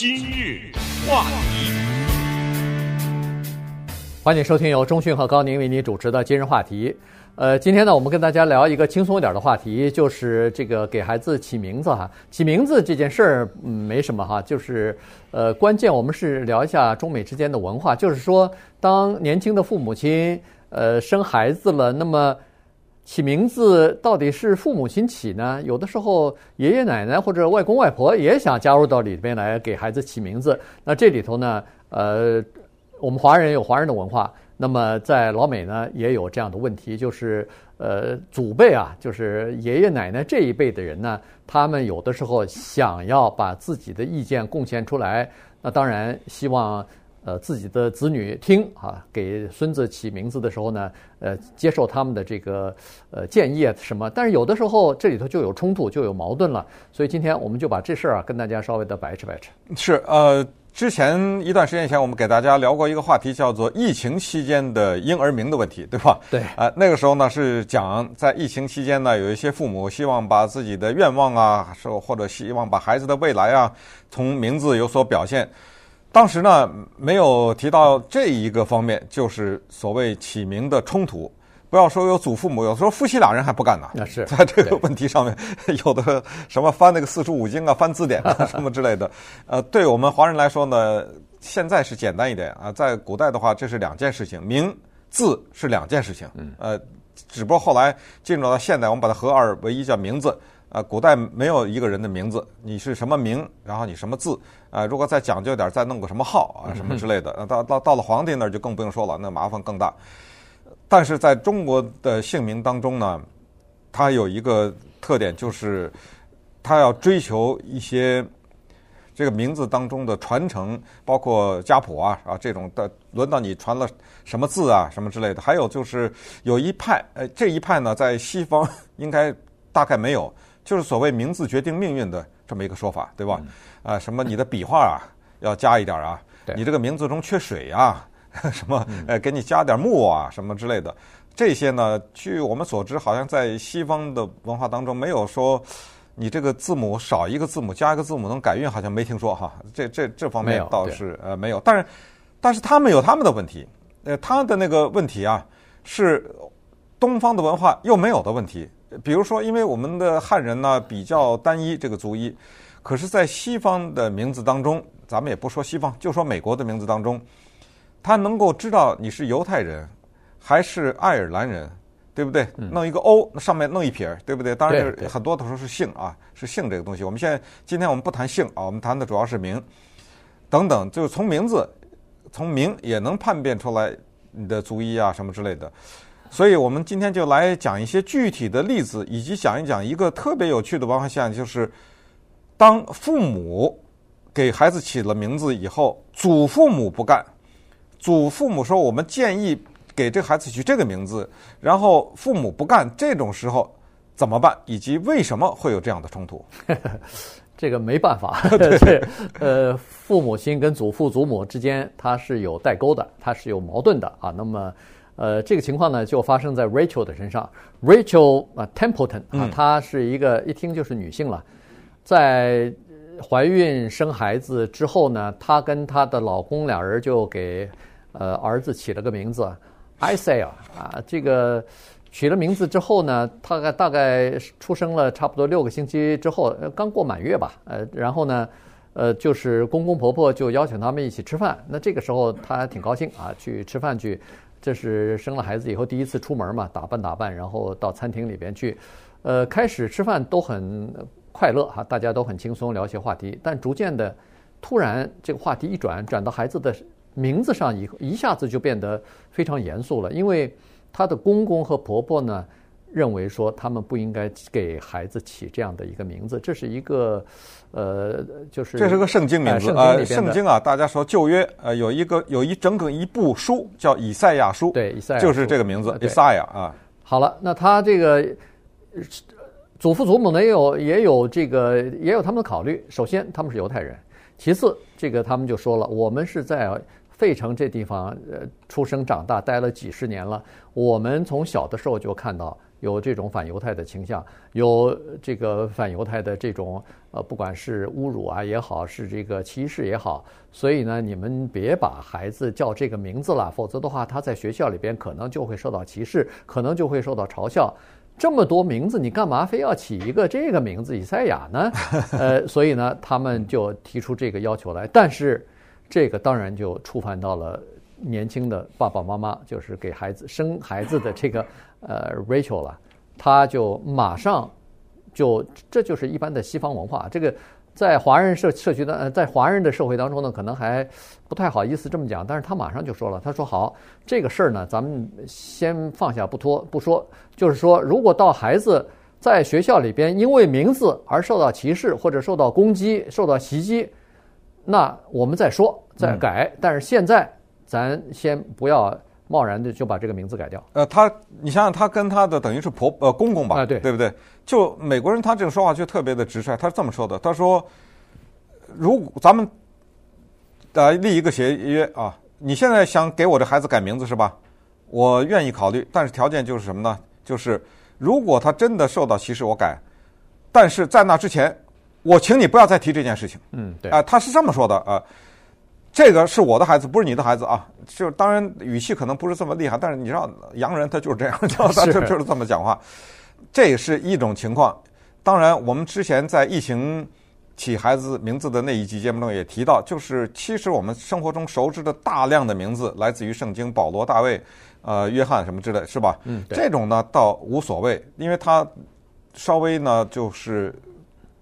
今日话题，欢迎收听由中讯和高宁为你主持的今日话题。呃，今天呢，我们跟大家聊一个轻松一点的话题，就是这个给孩子起名字哈。起名字这件事儿，嗯，没什么哈，就是呃，关键我们是聊一下中美之间的文化，就是说，当年轻的父母亲呃生孩子了，那么。起名字到底是父母亲起呢？有的时候爷爷奶奶或者外公外婆也想加入到里边来给孩子起名字。那这里头呢，呃，我们华人有华人的文化，那么在老美呢也有这样的问题，就是呃祖辈啊，就是爷爷奶奶这一辈的人呢，他们有的时候想要把自己的意见贡献出来，那当然希望。呃，自己的子女听啊，给孙子起名字的时候呢，呃，接受他们的这个呃建议啊什么，但是有的时候这里头就有冲突，就有矛盾了。所以今天我们就把这事儿啊跟大家稍微的掰扯掰扯。是呃，之前一段时间前我们给大家聊过一个话题，叫做疫情期间的婴儿名的问题，对吧？对。啊、呃，那个时候呢是讲在疫情期间呢，有一些父母希望把自己的愿望啊，说或者希望把孩子的未来啊，从名字有所表现。当时呢，没有提到这一个方面，就是所谓起名的冲突。不要说有祖父母，有时候夫妻俩人还不干呢。那是在这个问题上面，有的什么翻那个四书五经啊，翻字典啊，什么之类的。呃，对我们华人来说呢，现在是简单一点啊。在古代的话，这是两件事情，名字是两件事情。嗯。呃，只不过后来进入到现代，我们把它合二为一，叫名字。啊，古代没有一个人的名字，你是什么名，然后你什么字，啊，如果再讲究点，再弄个什么号啊，什么之类的，到到到了皇帝那儿就更不用说了，那麻烦更大。但是在中国的姓名当中呢，它有一个特点，就是它要追求一些这个名字当中的传承，包括家谱啊啊这种的，轮到你传了什么字啊什么之类的。还有就是有一派，呃，这一派呢，在西方 应该大概没有。就是所谓名字决定命运的这么一个说法，对吧？啊，什么你的笔画啊要加一点啊，你这个名字中缺水啊，什么呃给你加点木啊，什么之类的。这些呢，据我们所知，好像在西方的文化当中没有说你这个字母少一个字母加一个字母能改运，好像没听说哈。这这这方面倒是呃没有，但是但是他们有他们的问题，呃，他的那个问题啊是东方的文化又没有的问题。比如说，因为我们的汉人呢比较单一，这个族裔，可是，在西方的名字当中，咱们也不说西方，就说美国的名字当中，他能够知道你是犹太人还是爱尔兰人，对不对？弄一个 O，那上面弄一撇，对不对？当然，很多的时候是姓啊，是姓这个东西。我们现在今天我们不谈姓啊，我们谈的主要是名，等等，就是从名字，从名也能判别出来你的族裔啊什么之类的。所以我们今天就来讲一些具体的例子，以及讲一讲一个特别有趣的文化现象，就是当父母给孩子起了名字以后，祖父母不干，祖父母说我们建议给这孩子取这个名字，然后父母不干，这种时候怎么办？以及为什么会有这样的冲突？这个没办法，对，呃，父母亲跟祖父祖母之间它是有代沟的，它是有矛盾的啊。那么。呃，这个情况呢，就发生在 Rachel 的身上。Rachel 啊，Templeton 啊，她是一个一听就是女性了。在怀孕生孩子之后呢，她跟她的老公俩人就给呃儿子起了个名字，Isaiah 啊。这个取了名字之后呢，大概大概出生了差不多六个星期之后，刚过满月吧。呃，然后呢，呃，就是公公婆婆就邀请他们一起吃饭。那这个时候她还挺高兴啊，去吃饭去。这是生了孩子以后第一次出门嘛，打扮打扮，然后到餐厅里边去，呃，开始吃饭都很快乐哈，大家都很轻松聊些话题。但逐渐的，突然这个话题一转，转到孩子的名字上以后，一下子就变得非常严肃了，因为他的公公和婆婆呢，认为说他们不应该给孩子起这样的一个名字，这是一个，呃，就是这是个圣经名字啊，圣经啊，大家说旧约呃有一个有一整整一部书叫以赛亚书，对，以赛亚就是这个名字，以赛亚啊。好了，那他这个祖父祖母呢也有也有这个也有他们的考虑，首先他们是犹太人，其次这个他们就说了，我们是在。费城这地方，呃，出生长大，待了几十年了。我们从小的时候就看到有这种反犹太的倾向，有这个反犹太的这种呃，不管是侮辱啊也好，是这个歧视也好，所以呢，你们别把孩子叫这个名字了，否则的话，他在学校里边可能就会受到歧视，可能就会受到嘲笑。这么多名字，你干嘛非要起一个这个名字以赛亚呢？呃，所以呢，他们就提出这个要求来，但是这个当然就触犯到了。年轻的爸爸妈妈就是给孩子生孩子的这个呃 Rachel 了，他就马上就这就是一般的西方文化，这个在华人社社区的呃在华人的社会当中呢，可能还不太好意思这么讲，但是他马上就说了，他说好，这个事儿呢，咱们先放下不拖不说，就是说，如果到孩子在学校里边因为名字而受到歧视或者受到攻击、受到袭击，那我们再说再改，但是现在。咱先不要贸然的就把这个名字改掉。呃，他，你想想，他跟他的等于是婆呃公公吧，啊、对对不对？就美国人，他这个说话就特别的直率。他是这么说的：他说，如果咱们呃立一个协约啊，你现在想给我的孩子改名字是吧？我愿意考虑，但是条件就是什么呢？就是如果他真的受到歧视，我改。但是在那之前，我请你不要再提这件事情。嗯，对。啊、呃，他是这么说的啊。呃这个是我的孩子，不是你的孩子啊！就当然语气可能不是这么厉害，但是你知道洋人他就是这样，他就就是这么讲话。这也是一种情况。当然，我们之前在疫情起孩子名字的那一集节目中也提到，就是其实我们生活中熟知的大量的名字来自于圣经，保罗、大卫、呃、约翰什么之类，是吧？嗯，这种呢倒无所谓，因为他稍微呢就是。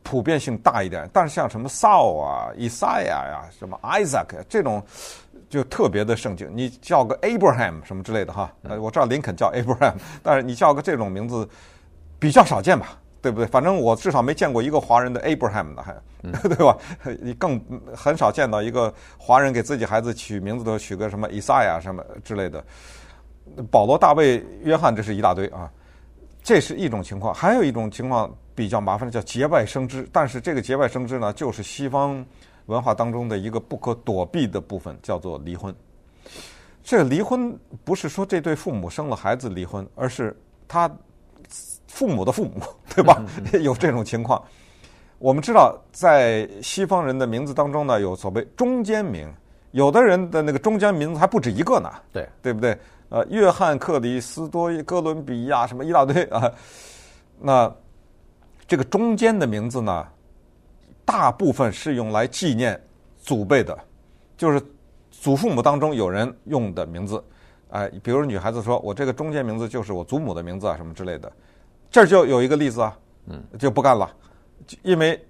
普遍性大一点，但是像什么 Saul 啊、以赛亚呀、什么 Isaac 这种，就特别的圣经。你叫个 Abraham 什么之类的哈，呃，我知道林肯叫 Abraham，但是你叫个这种名字比较少见吧，对不对？反正我至少没见过一个华人的 Abraham 的，还 对吧？你更很少见到一个华人给自己孩子取名字都取个什么以赛亚什么之类的。保罗、大卫、约翰，这是一大堆啊。这是一种情况，还有一种情况。比较麻烦的叫节外生枝，但是这个节外生枝呢，就是西方文化当中的一个不可躲避的部分，叫做离婚。这个离婚不是说这对父母生了孩子离婚，而是他父母的父母，对吧？有这种情况。我们知道，在西方人的名字当中呢，有所谓中间名，有的人的那个中间名字还不止一个呢，对对不对？呃，约翰、克里斯多、哥伦比亚什么一大堆啊，那。这个中间的名字呢，大部分是用来纪念祖辈的，就是祖父母当中有人用的名字，哎，比如女孩子说：“我这个中间名字就是我祖母的名字啊，什么之类的。”这儿就有一个例子啊，嗯，就不干了，因为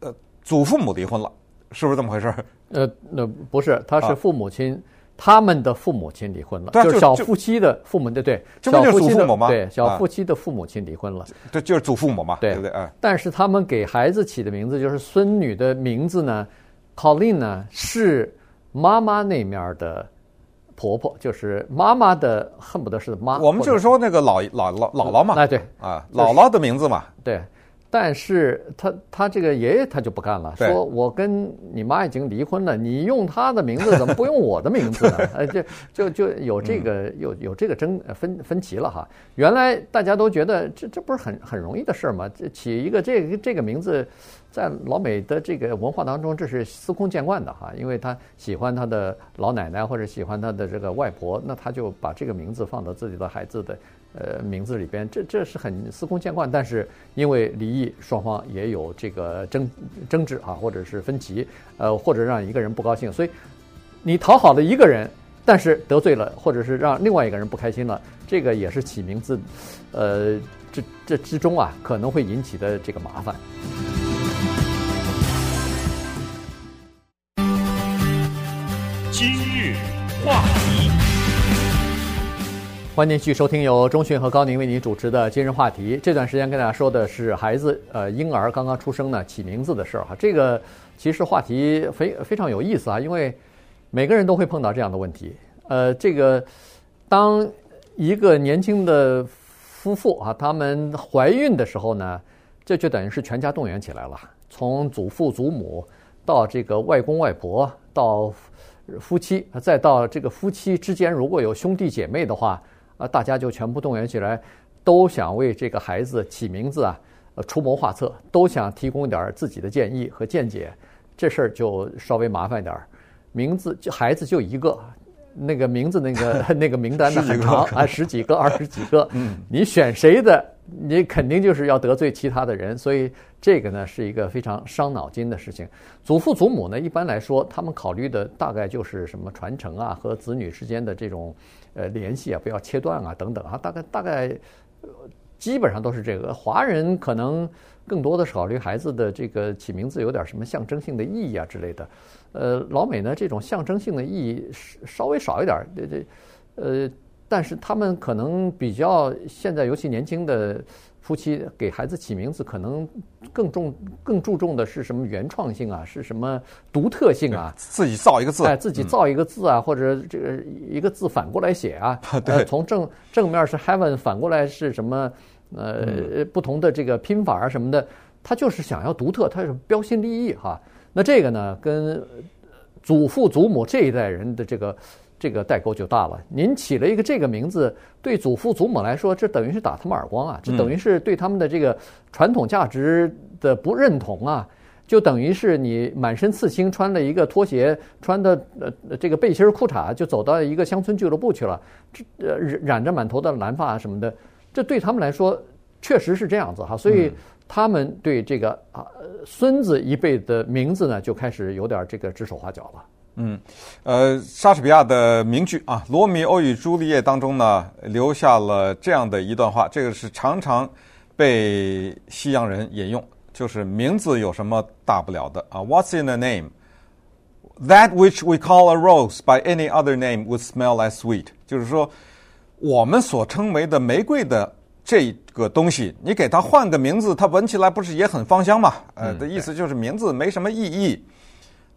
呃，祖父母离婚了，是不是这么回事？呃，那不是，他是父母亲。啊他们的父母亲离婚了，对就是小夫妻的父母，对对，这不就是祖父母吗？对，小夫妻的父母亲离婚了，这就是祖父母嘛，对不对？哎，但是他们给孩子起的名字，就是孙女的名字呢，Colleen 呢，是妈妈那面的婆婆，就是妈妈的，恨不得是妈。我们就是说那个姥姥姥姥姥嘛，哎对，啊，姥姥的名字嘛，对。但是他他这个爷爷他就不干了，说我跟你妈已经离婚了，你用他的名字怎么不用我的名字呢？呃，就就就有这个有有这个争分分歧了哈。原来大家都觉得这这不是很很容易的事儿吗？这起一个这个这个名字，在老美的这个文化当中，这是司空见惯的哈，因为他喜欢他的老奶奶或者喜欢他的这个外婆，那他就把这个名字放到自己的孩子的。呃，名字里边，这这是很司空见惯，但是因为离异，双方也有这个争争执啊，或者是分歧，呃，或者让一个人不高兴，所以你讨好了一个人，但是得罪了，或者是让另外一个人不开心了，这个也是起名字，呃，这这之中啊，可能会引起的这个麻烦。欢迎继续收听由钟讯和高宁为您主持的今日话题。这段时间跟大家说的是孩子，呃，婴儿刚刚出生呢，起名字的事儿哈。这个其实话题非非常有意思啊，因为每个人都会碰到这样的问题。呃，这个当一个年轻的夫妇啊，他们怀孕的时候呢，这就等于是全家动员起来了，从祖父祖母到这个外公外婆，到夫妻，再到这个夫妻之间如果有兄弟姐妹的话。啊，大家就全部动员起来，都想为这个孩子起名字啊，呃，出谋划策，都想提供点自己的建议和见解，这事儿就稍微麻烦点儿。名字就孩子就一个。那个名字，那个 那个名单呢很长 啊，十几个、二十几个。嗯，你选谁的，你肯定就是要得罪其他的人，所以这个呢是一个非常伤脑筋的事情。祖父祖母呢，一般来说，他们考虑的大概就是什么传承啊，和子女之间的这种呃联系啊，不要切断啊，等等啊，大概大概基本上都是这个。华人可能更多的是考虑孩子的这个起名字有点什么象征性的意义啊之类的。呃，老美呢，这种象征性的意义稍微少一点，这这，呃，但是他们可能比较现在，尤其年轻的夫妻给孩子起名字，可能更重、更注重的是什么原创性啊，是什么独特性啊？自己造一个字，哎，自己造一个字啊，嗯、或者这个一个字反过来写啊，对，呃、从正正面是 heaven，反过来是什么？呃，嗯、不同的这个拼法啊什么的，他就是想要独特，他是标新立异哈。那这个呢，跟祖父祖母这一代人的这个这个代沟就大了。您起了一个这个名字，对祖父祖母来说，这等于是打他们耳光啊！这等于是对他们的这个传统价值的不认同啊！就等于是你满身刺青，穿了一个拖鞋，穿的呃这个背心裤衩，就走到一个乡村俱乐部去了，这呃染着满头的蓝发什么的，这对他们来说确实是这样子哈。所以。他们对这个啊孙子一辈的名字呢，就开始有点这个指手画脚了。嗯，呃，莎士比亚的名句啊，《罗密欧与朱丽叶》当中呢，留下了这样的一段话，这个是常常被西洋人引用，就是名字有什么大不了的啊？What's in a name? That which we call a rose by any other name would smell as sweet。就是说，我们所称为的玫瑰的。这个东西，你给它换个名字，它闻起来不是也很芳香吗？呃，的意思就是名字没什么意义。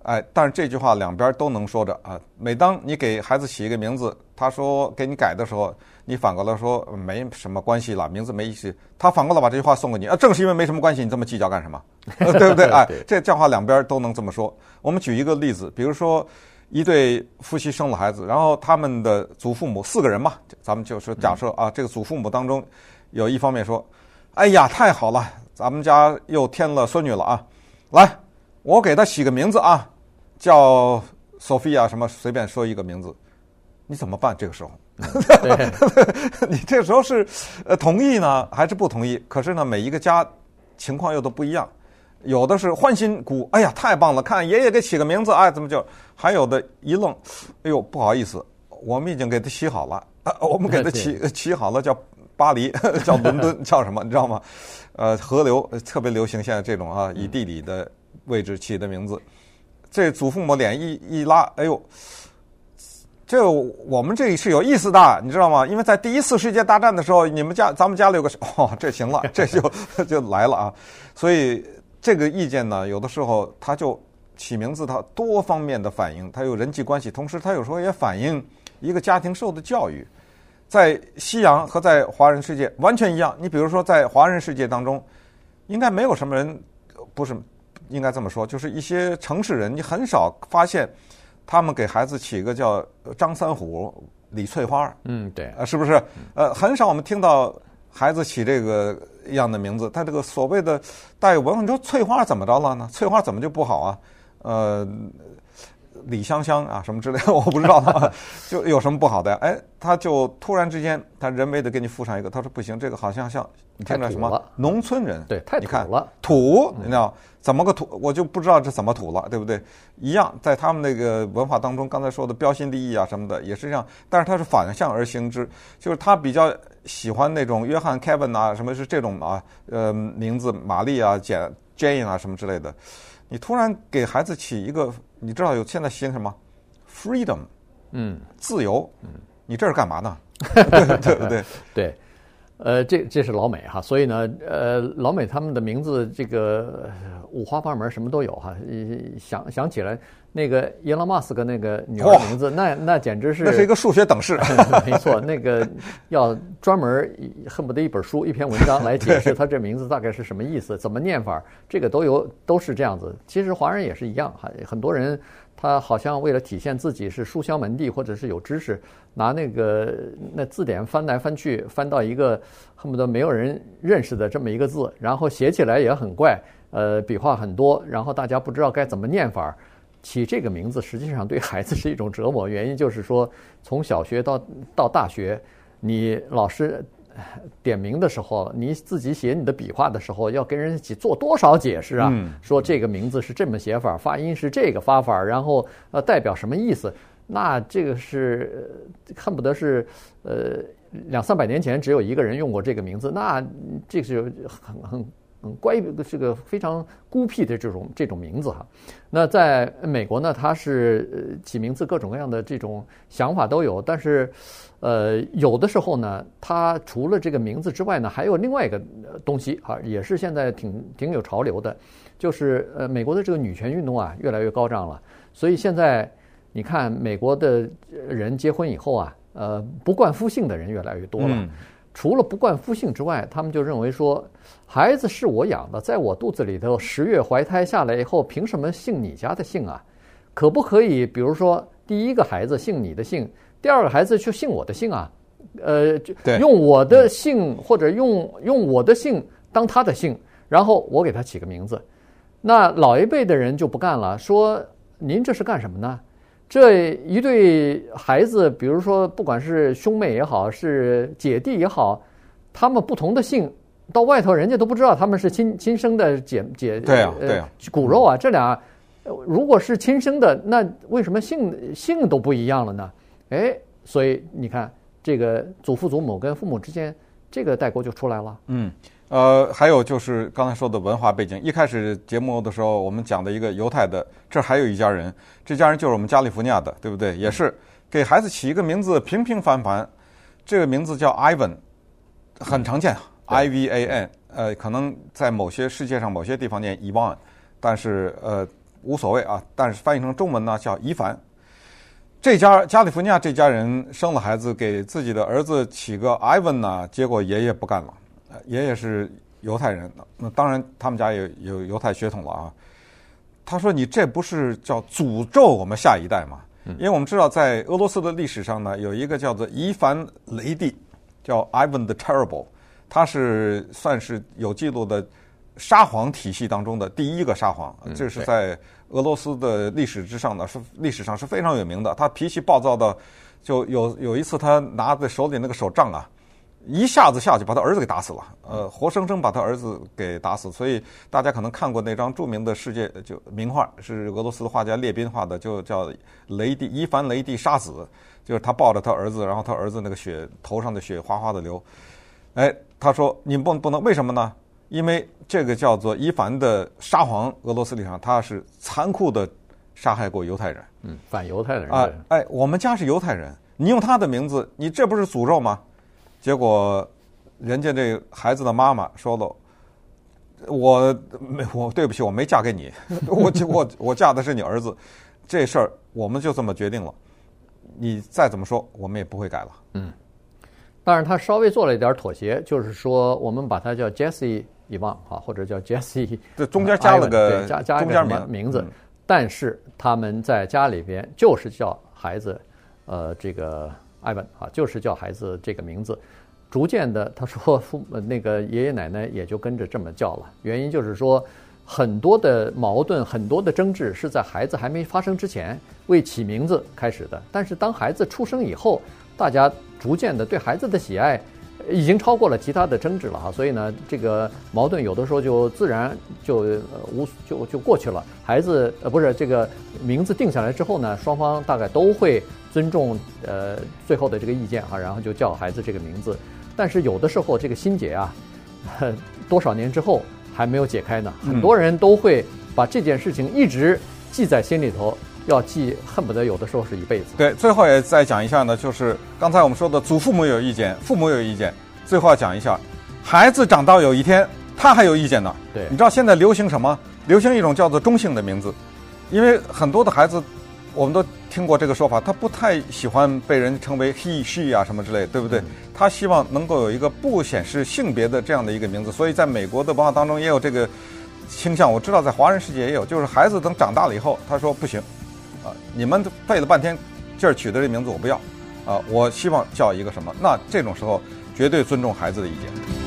哎，但是这句话两边都能说着啊。每当你给孩子起一个名字，他说给你改的时候，你反过来说没什么关系了，名字没意思。他反过来把这句话送给你啊，正是因为没什么关系，你这么计较干什么？对不对？哎，这这话两边都能这么说。我们举一个例子，比如说一对夫妻生了孩子，然后他们的祖父母四个人嘛，咱们就说假设啊，这个祖父母当中。有一方面说：“哎呀，太好了，咱们家又添了孙女了啊！来，我给她起个名字啊，叫 Sophia 什么，随便说一个名字，你怎么办？这个时候，你这个时候是呃同意呢，还是不同意？可是呢，每一个家情况又都不一样，有的是欢欣鼓，哎呀，太棒了，看爷爷给起个名字，哎，怎么就？还有的一愣，哎呦，不好意思，我们已经给他起好了，啊、我们给他起起好了叫。”巴黎 叫伦敦叫什么？你知道吗？呃，河流特别流行现在这种啊，以地理的位置起的名字。这祖父母脸一一拉，哎呦，这我们这里是有意思的，你知道吗？因为在第一次世界大战的时候，你们家咱们家里有个 哦，这行了，这就 就来了啊。所以这个意见呢，有的时候他就起名字，它多方面的反应，它有人际关系，同时它有时候也反映一个家庭受的教育。在西洋和在华人世界完全一样。你比如说，在华人世界当中，应该没有什么人，不是应该这么说，就是一些城市人，你很少发现他们给孩子起一个叫张三虎、李翠花。嗯，对，啊，是不是？呃，很少我们听到孩子起这个样的名字。他这个所谓的带有文化，你说翠花怎么着了呢？翠花怎么就不好啊？呃。李香香啊，什么之类的，我不知道他 就有什么不好的呀？哎，他就突然之间，他人为的给你附上一个，他说不行，这个好像像你听着什么农村人，对，太土了，土，你知道怎么个土？我就不知道这怎么土了，对不对？一样，在他们那个文化当中，刚才说的标新立异啊什么的也是这样，但是他是反向而行之，就是他比较喜欢那种约翰、Kevin 啊，什么是这种啊？呃，名字玛丽啊、简、Jane 啊什么之类的。你突然给孩子起一个，你知道有现在兴什么？Freedom，嗯，自由，嗯，你这是干嘛呢？对 不对？对，呃，这这是老美哈，所以呢，呃，老美他们的名字这个五花八门，什么都有哈。想想起来，那个伊隆马斯克那个女儿名字，那那简直是那是一个数学等式，没错，那个要专门恨不得一本书、一篇文章来解释他这名字大概是什么意思、怎么念法，这个都有都是这样子。其实华人也是一样哈，很多人。他好像为了体现自己是书香门第或者是有知识，拿那个那字典翻来翻去，翻到一个恨不得没有人认识的这么一个字，然后写起来也很怪，呃，笔画很多，然后大家不知道该怎么念法儿。起这个名字实际上对孩子是一种折磨，原因就是说，从小学到到大学，你老师点名的时候，你自己写你的笔画的时候，要跟人一起做多少解释啊？嗯、说这个名字是这么写法，发音是这个发法，然后呃代表什么意思？那这个是恨不得是呃两三百年前只有一个人用过这个名字，那这个是很很。嗯，关于这个非常孤僻的这种这种名字哈，那在美国呢，它是起名字各种各样的这种想法都有，但是，呃，有的时候呢，它除了这个名字之外呢，还有另外一个东西啊，也是现在挺挺有潮流的，就是呃，美国的这个女权运动啊，越来越高涨了，所以现在你看美国的人结婚以后啊，呃，不冠夫姓的人越来越多了。嗯除了不冠夫姓之外，他们就认为说，孩子是我养的，在我肚子里头十月怀胎下来以后，凭什么姓你家的姓啊？可不可以，比如说第一个孩子姓你的姓，第二个孩子就姓我的姓啊？呃，就用我的姓或者用用我的姓当他的姓，然后我给他起个名字。那老一辈的人就不干了，说您这是干什么呢？这一对孩子，比如说，不管是兄妹也好，是姐弟也好，他们不同的姓，到外头人家都不知道他们是亲亲生的姐姐，对啊，对啊，骨肉啊，这俩如果是亲生的，那为什么姓姓都不一样了呢？哎，所以你看，这个祖父祖母跟父母之间，这个代沟就出来了。嗯。呃，还有就是刚才说的文化背景。一开始节目的时候，我们讲的一个犹太的，这还有一家人，这家人就是我们加利福尼亚的，对不对？也是给孩子起一个名字，平平凡凡，这个名字叫 Ivan，很常见，I V A N。呃，可能在某些世界上某些地方念 Ivan，但是呃无所谓啊。但是翻译成中文呢，叫伊凡。这家加利福尼亚这家人生了孩子，给自己的儿子起个 Ivan 呢，结果爷爷不干了。爷爷是犹太人，那当然他们家也有犹太血统了啊。他说：“你这不是叫诅咒我们下一代吗？因为我们知道，在俄罗斯的历史上呢，有一个叫做伊凡雷帝，叫 Ivan the Terrible，他是算是有记录的沙皇体系当中的第一个沙皇。这是在俄罗斯的历史之上呢，是历史上是非常有名的。他脾气暴躁的，就有有一次他拿在手里那个手杖啊。”一下子下去把他儿子给打死了，呃，活生生把他儿子给打死。所以大家可能看过那张著名的世界就名画，是俄罗斯的画家列宾画的，就叫雷帝伊凡雷帝杀子，就是他抱着他儿子，然后他儿子那个血头上的血哗哗的流。哎，他说你不不能，为什么呢？因为这个叫做伊凡的沙皇，俄罗斯历史上他是残酷的杀害过犹太人，嗯，反犹太人啊，哎，我们家是犹太人，你用他的名字，你这不是诅咒吗？结果，人家这孩子的妈妈说了：“我没我对不起，我没嫁给你，我我我嫁的是你儿子，这事儿我们就这么决定了。你再怎么说，我们也不会改了。”嗯，但是他稍微做了一点妥协，就是说我们把他叫 Jesse Ivan 啊，或者叫 Jesse，这中间加了个加加一个名名字，但是他们在家里边就是叫孩子，呃，这个。艾文啊，就是叫孩子这个名字，逐渐的，他说父那个爷爷奶奶也就跟着这么叫了。原因就是说，很多的矛盾、很多的争执是在孩子还没发生之前为起名字开始的。但是当孩子出生以后，大家逐渐的对孩子的喜爱已经超过了其他的争执了哈。所以呢，这个矛盾有的时候就自然就无就就过去了。孩子呃不是这个名字定下来之后呢，双方大概都会。尊重呃最后的这个意见哈，然后就叫孩子这个名字。但是有的时候这个心结啊，多少年之后还没有解开呢。很多人都会把这件事情一直记在心里头，要记恨不得有的时候是一辈子。对，最后也再讲一下呢，就是刚才我们说的祖父母有意见，父母有意见，最后要讲一下，孩子长到有一天他还有意见呢。对，你知道现在流行什么？流行一种叫做中性的名字，因为很多的孩子。我们都听过这个说法，他不太喜欢被人称为 he、she 啊什么之类，对不对？他希望能够有一个不显示性别的这样的一个名字，所以在美国的文化当中也有这个倾向。我知道在华人世界也有，就是孩子等长大了以后，他说不行，啊，你们费了半天劲儿取的这名字我不要，啊，我希望叫一个什么？那这种时候绝对尊重孩子的意见。